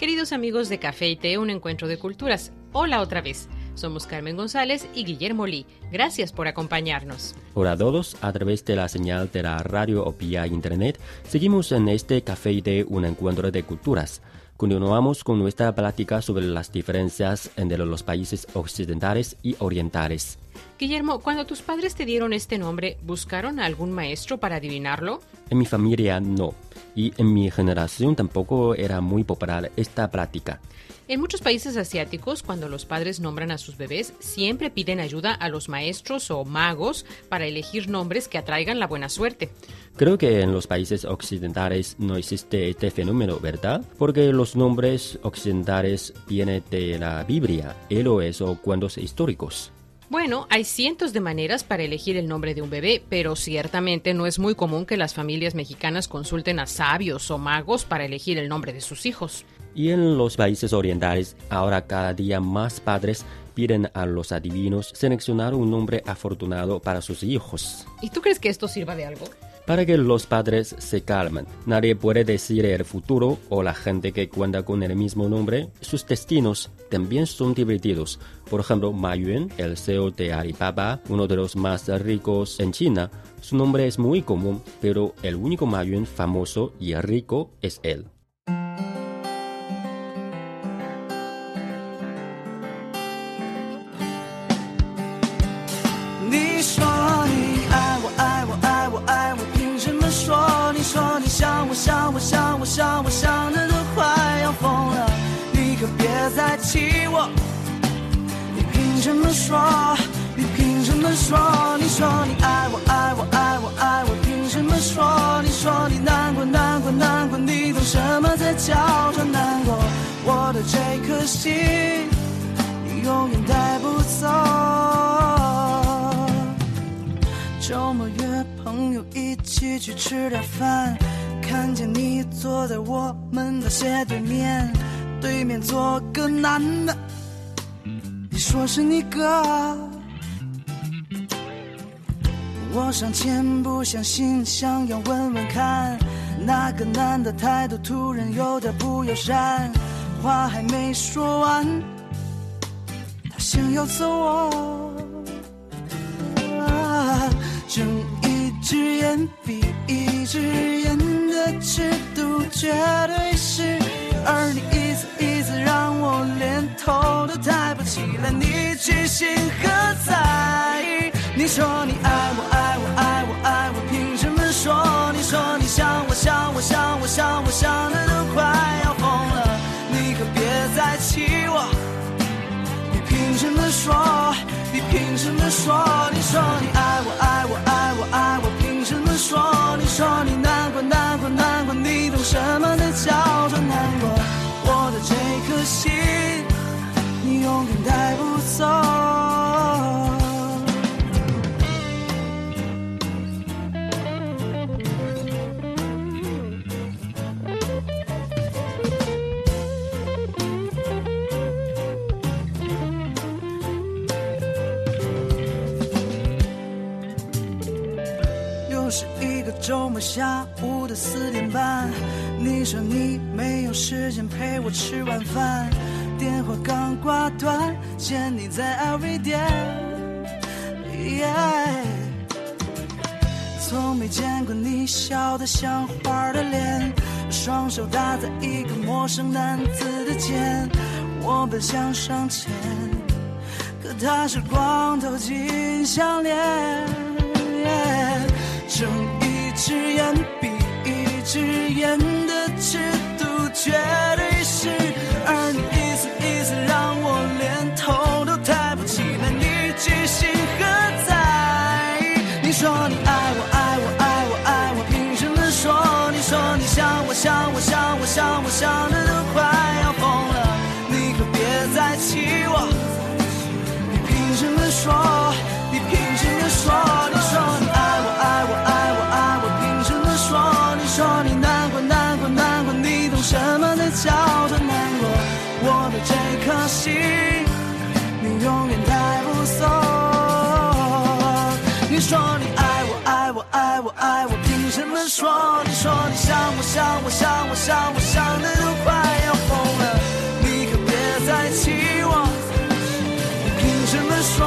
Queridos amigos de Café y Té, un encuentro de culturas. Hola otra vez. Somos Carmen González y Guillermo Lee. Gracias por acompañarnos. Hola a todos, a través de la señal de la radio o vía internet, seguimos en este Café y té, un encuentro de culturas. Continuamos con nuestra plática sobre las diferencias entre los países occidentales y orientales. Guillermo, cuando tus padres te dieron este nombre, ¿buscaron a algún maestro para adivinarlo? En mi familia no, y en mi generación tampoco era muy popular esta práctica. En muchos países asiáticos, cuando los padres nombran a sus bebés, siempre piden ayuda a los maestros o magos para elegir nombres que atraigan la buena suerte. Creo que en los países occidentales no existe este fenómeno, ¿verdad? Porque los nombres occidentales vienen de la Biblia, héroes o cuentos históricos. Bueno, hay cientos de maneras para elegir el nombre de un bebé, pero ciertamente no es muy común que las familias mexicanas consulten a sabios o magos para elegir el nombre de sus hijos. Y en los países orientales, ahora cada día más padres piden a los adivinos seleccionar un nombre afortunado para sus hijos. ¿Y tú crees que esto sirva de algo? Para que los padres se calmen, nadie puede decir el futuro o la gente que cuenta con el mismo nombre, sus destinos también son divertidos. Por ejemplo, Ma Yuan, el CEO de Alibaba, uno de los más ricos en China, su nombre es muy común, pero el único Ma Yuan famoso y rico es él. 说你凭什么说你说你爱我爱我爱我爱我凭什么说你说你难过难过难过你懂什么才叫做难过我的这颗心你永远带不走周末约朋友一起去吃点饭看见你坐在我们的斜对面对面坐个男的说是你哥，我上前不相信，想要问问看，那个男的态度突然有点不友善，话还没说完，他想要揍我。睁一只眼闭一只眼的尺度绝对是，而你一次一次让我连头都抬起来，你居心何在？你说你爱我爱我爱我爱我，凭什么说？你说你想我想我想我想我想的都快要疯了，你可别再气我。你凭什么说？你凭什么说？你说你爱我爱我爱我爱我，凭什么？说，你说你难过难过难过，你懂什么的叫做难过？永远带不走。又是一个周末下午的四点半，你说你没有时间陪我吃晚饭，电话刚挂断，见你在 LV 店。Yeah 从没见过你笑得像花的脸，双手搭在一个陌生男子的肩，我本想上前，可他是光头金项链。睁一只眼闭一只眼的尺度绝对想我想我想我想我想我想的都快要疯了，你可别再气我。你凭什么说？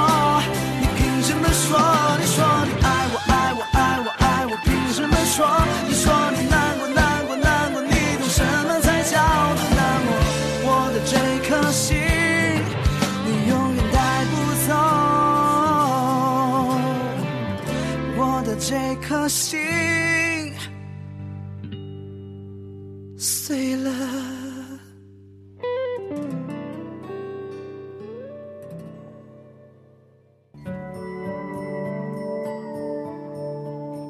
你凭什么说？你说你爱我爱我爱我爱我，凭什么说？你说你难过难过难过，你懂什么才叫做难过？我的这颗心，你永远带不走。我的这颗心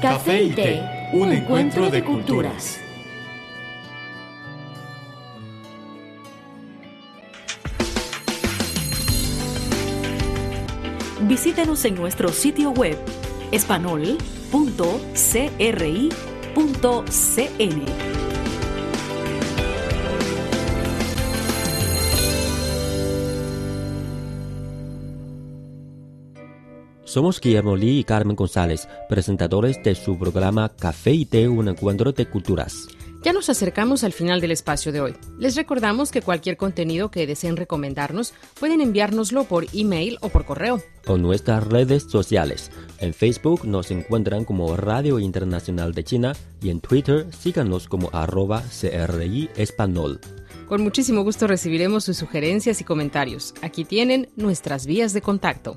Café y té, un encuentro de culturas. Visítenos en nuestro sitio web espanol.cri.cn. Somos Guillermo Lee y Carmen González, presentadores de su programa Café y Té, un encuentro de culturas. Ya nos acercamos al final del espacio de hoy. Les recordamos que cualquier contenido que deseen recomendarnos pueden enviárnoslo por email o por correo. O nuestras redes sociales. En Facebook nos encuentran como Radio Internacional de China y en Twitter síganos como arroba CRI Español. Con muchísimo gusto recibiremos sus sugerencias y comentarios. Aquí tienen nuestras vías de contacto.